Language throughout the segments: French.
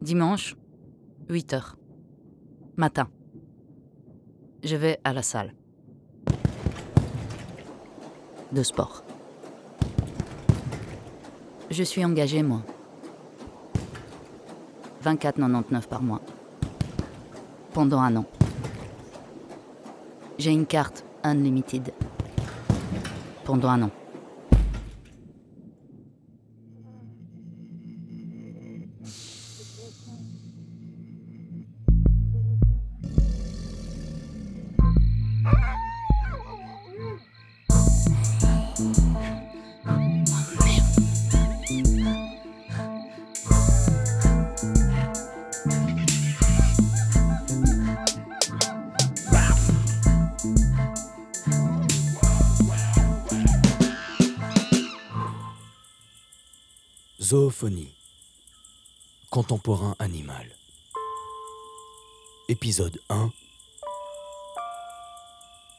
Dimanche, 8 heures. Matin. Je vais à la salle. De sport. Je suis engagé, moi. 24,99 par mois. Pendant un an. J'ai une carte unlimited. Pendant un an. Zoophonie. Contemporain animal. Épisode 1.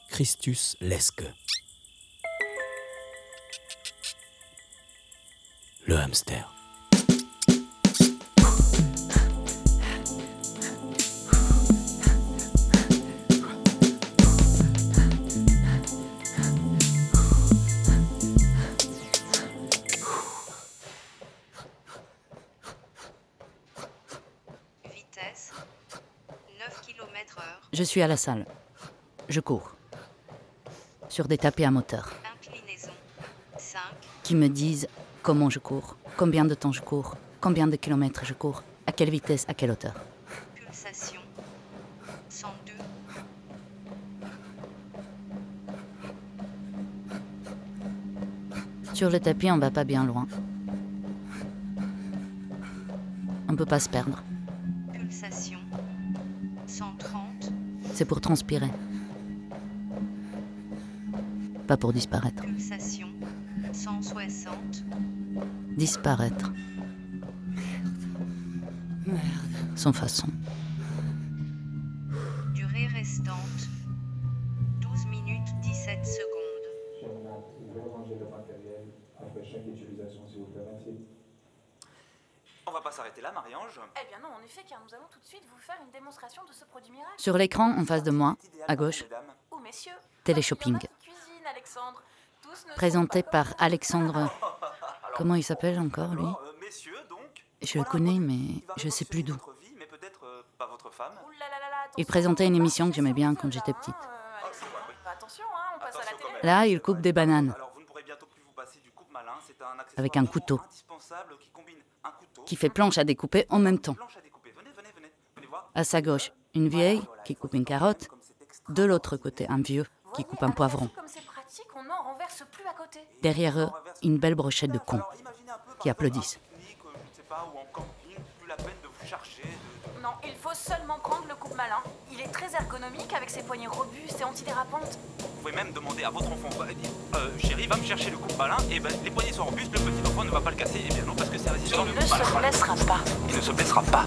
Christus Lesque. Le hamster. Je suis à la salle. Je cours. Sur des tapis à moteur. Inclinaison 5. qui me disent comment je cours, combien de temps je cours, combien de kilomètres je cours, à quelle vitesse, à quelle hauteur. Pulsation 102. Sur le tapis, on va pas bien loin. On peut pas se perdre. C'est pour transpirer. Pas pour disparaître. Pulsation 160. Disparaître. Sans façon. Durée restante 12 minutes 17 secondes. On va pas s'arrêter là, Marie-Ange. Eh bien non, en effet, car nous allons tout de suite vous faire une démonstration de ce produit miracle. Sur l'écran, en face de moi, à gauche. Ou messieurs. Téléshopping. cuisinent, Alexandre. Tous présenté par Alexandre. Comment il s'appelle encore, lui Alors, euh, messieurs, donc. Je le voilà connais, mais je sais plus d'où. votre vie, mais peut-être euh, pas votre femme. Ouh là là là là, Il présentait une on émission que j'aimais bien quand j'étais petite. euh, Alexandre. Bah, attention, hein, on passe à la Attention quand télé. même. Là, il coupe des bananes Alors, vous ne pourrez bientôt plus vous passer du coupe-malin. C'est un accessoire Avec un couteau. indispensable qui combine un couteau, qui fait planche à découper en même temps. à sa gauche, une vieille qui coupe une carotte. De l'autre côté, un vieux qui coupe un poivron. Derrière eux, une belle brochette de cons. Qui applaudissent. Non, il faut seulement prendre le coupe malin. Il est très ergonomique avec ses poignées robustes et antidérapantes. Vous pouvez même demander à votre enfant, dire, euh, chérie, va me chercher le coupe malin, et ben les poignets sont robustes, le petit enfant ne va pas le casser, et bien non, parce que c'est résistant. Il le ne se blessera pas. Il ne se blessera pas.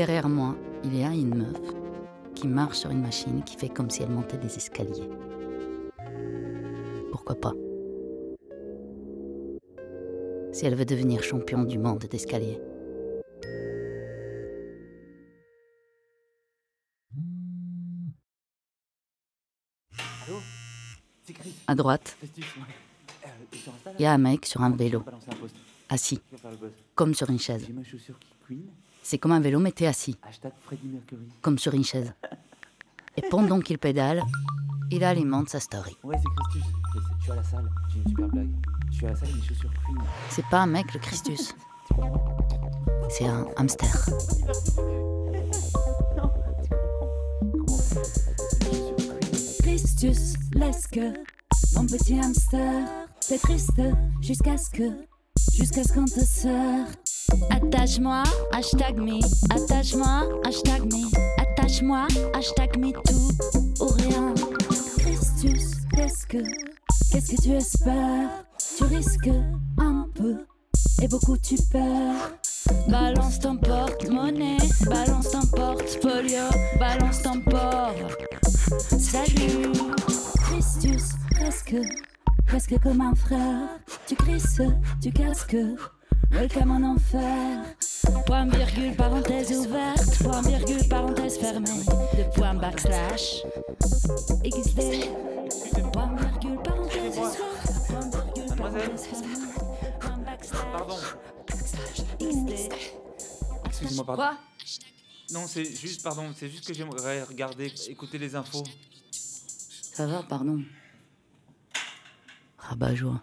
Derrière moi, il y a une meuf qui marche sur une machine qui fait comme si elle montait des escaliers. Pourquoi pas? Si elle veut devenir champion du monde d'escalier. À droite, il y a un mec sur un vélo, assis, comme sur une chaise. C'est comme un vélo, mais t'es assis, comme sur une chaise. Et pendant qu'il pédale, il alimente sa story. Ouais, c'est Christus. Je sais, Je suis à la salle. J'ai une super blague. Je suis à la salle et mes chaussures queen. C'est pas un mec, le Christus. C'est un hamster. Christus, lesque, mon petit hamster, t'es triste jusqu'à ce que, jusqu'à ce qu'on te sort. Attache-moi, hashtag me, attache-moi, hashtag me, attache Lâche-moi, hashtag MeToo ou rien. Christus, qu'est-ce que, qu'est-ce que tu espères? Tu risques un peu et beaucoup tu perds. Balance ton porte-monnaie, balance ton porte-folio, balance ton port. Salut, Christus, presque, presque comme un frère. Tu crisses, tu casques, welcome en enfer. Point virgule, parenthèse ouverte, point virgule, parenthèse fermée. De point backslash, XD. Point virgule, parenthèse ouverte, point virgule, parenthèse fermée. Point backslash, Pardon. XD. Excusez-moi, pardon. Quoi? Non, c'est juste, pardon, c'est juste que j'aimerais regarder, écouter les infos. Ça va, pardon. Rabat-joie.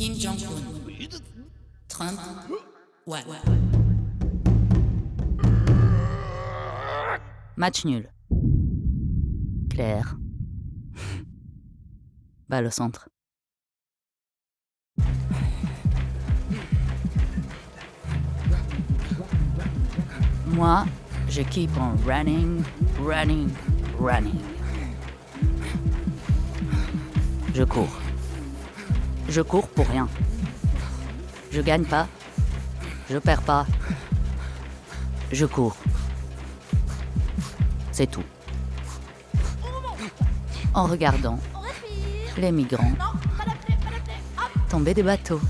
Kim Jong-un. Trump. Match nul. Claire. Balle au centre. Moi, je keep on running, running, running. Je cours. Je cours pour rien. Je gagne pas. Je perds pas. Je cours. C'est tout. En regardant les migrants tomber des bateaux.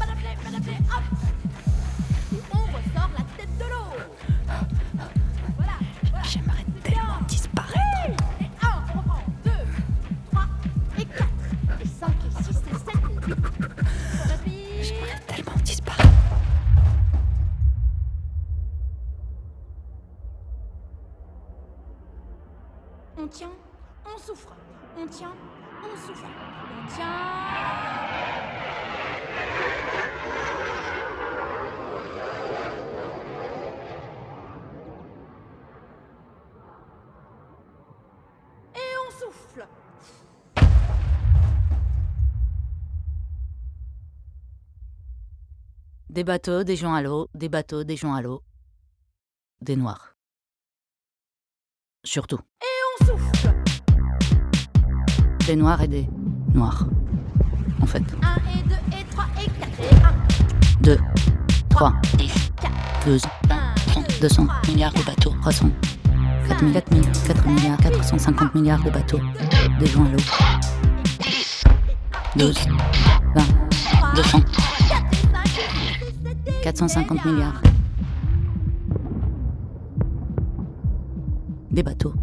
Des bateaux, des gens à l'eau, des bateaux, des gens à l'eau. Des noirs. Surtout. Et on souffle. Des noirs et des noirs. En fait. 1 et 2 et 3 et 4 et 1. 2, 3, 10, 12, 1, 30, 200 milliards de bateaux. 300, 4000, 4000, 4 milliards, 450 milliards de bateaux. Des gens à l'eau. 12, 20, 200, 450 milliards. Des bateaux.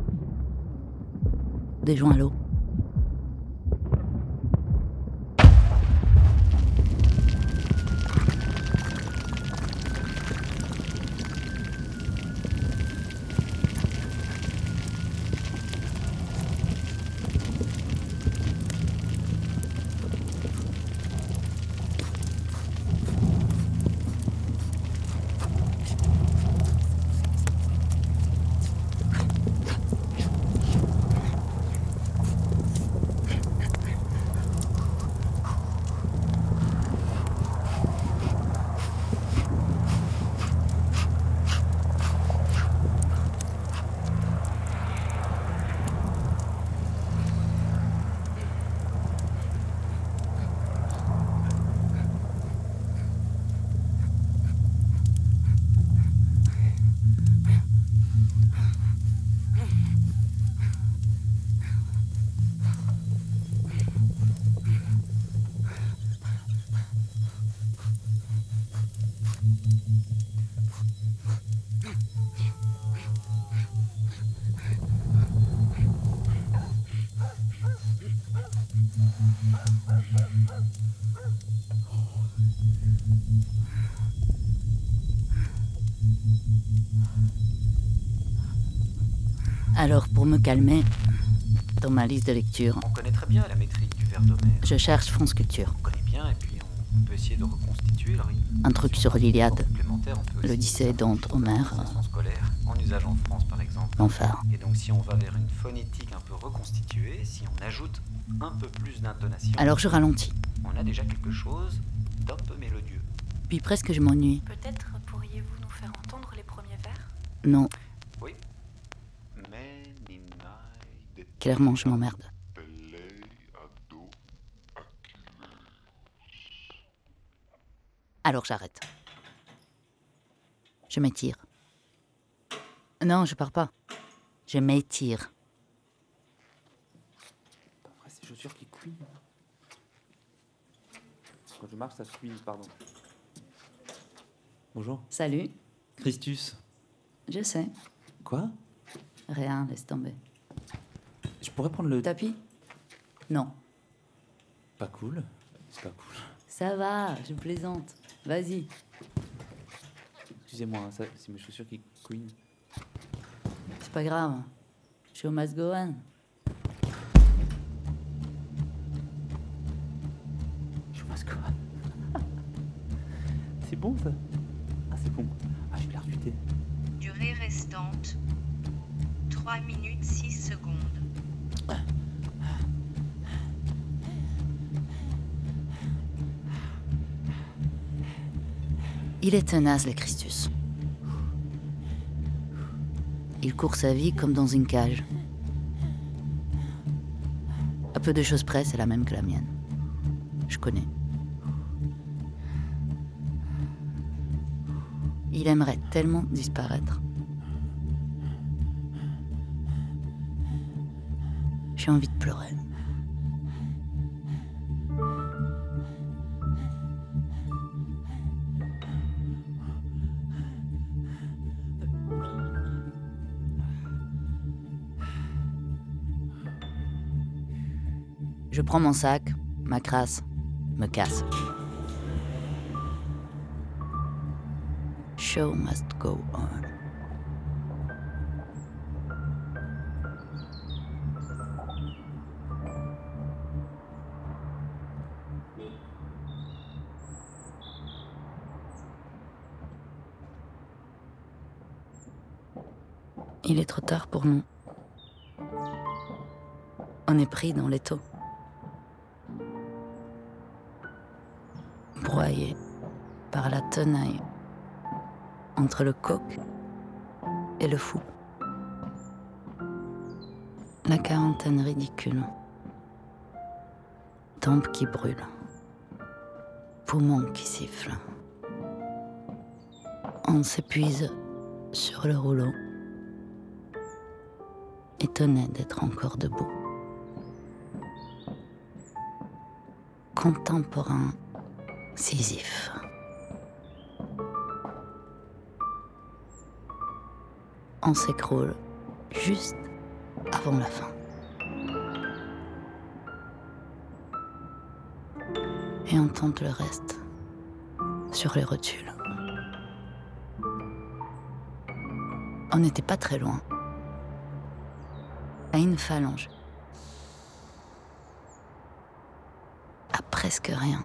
Des gens à l'eau. Alors, pour me calmer, dans ma liste de lecture, On connaît très bien la métrique du vers d'Homère. je cherche France Culture. On connaît bien et puis on, on peut essayer de reconstituer le rythme. Un truc sur l'Iliade, Complémentaire, on peut aussi l'Odyssée, Dante, Homère, euh, façon scolaire, en usage en France par exemple. l'enfer. Et donc si on va vers une phonétique un peu reconstituée, si on ajoute un peu plus d'intonation, Alors je ralentis. on a déjà quelque chose d'un peu mélodieux. Puis presque je m'ennuie. Peut-être pourriez-vous nous faire entendre les premiers vers? Non, clairement je m'emmerde. Alors j'arrête. Je m'étire. Non, je pars pas. Je m'étire. Après, ces chaussures qui couinent. Quand je marche, ça couine, pardon. Bonjour. Salut. Christus. Je sais. Quoi? Rien, laisse tomber. Je pourrais prendre le... Tapis? Non. Pas cool. C'est pas cool. Ça va, je plaisante. Vas-y. Excusez-moi, ça, c'est mes chaussures qui couinent. C'est pas grave. Show must go on. Je passe quoi C'est bon, ça? Ah, c'est bon. Ah, je vais la rebuter. Durée restante 3 minutes 6 secondes. Il est tenace, le Christus. Il court sa vie comme dans une cage. À peu de choses près, c'est la même que la mienne. Je connais. Il aimerait tellement disparaître. J'ai envie de pleurer. Je prends mon sac, ma crasse, me casse. Show must go on. Trop tard pour nous. On est pris dans l'étau. Broyé par la tenaille entre le coq et le fou. La quarantaine ridicule. Tempe qui brûle. Poumons qui sifflent. On s'épuise sur le rouleau. Étonné d'être encore debout. Contemporain Sisyphe. On s'écroule juste avant la fin. Et on tente le reste sur les rotules. On n'était pas très loin. À une phalange. À presque rien.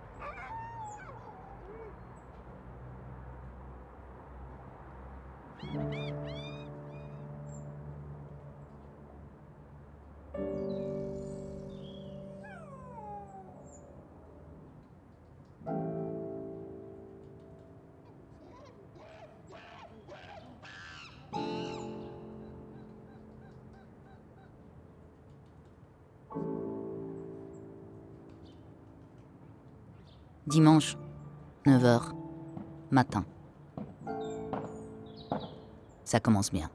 Dimanche, 9h, matin. Ça commence bien.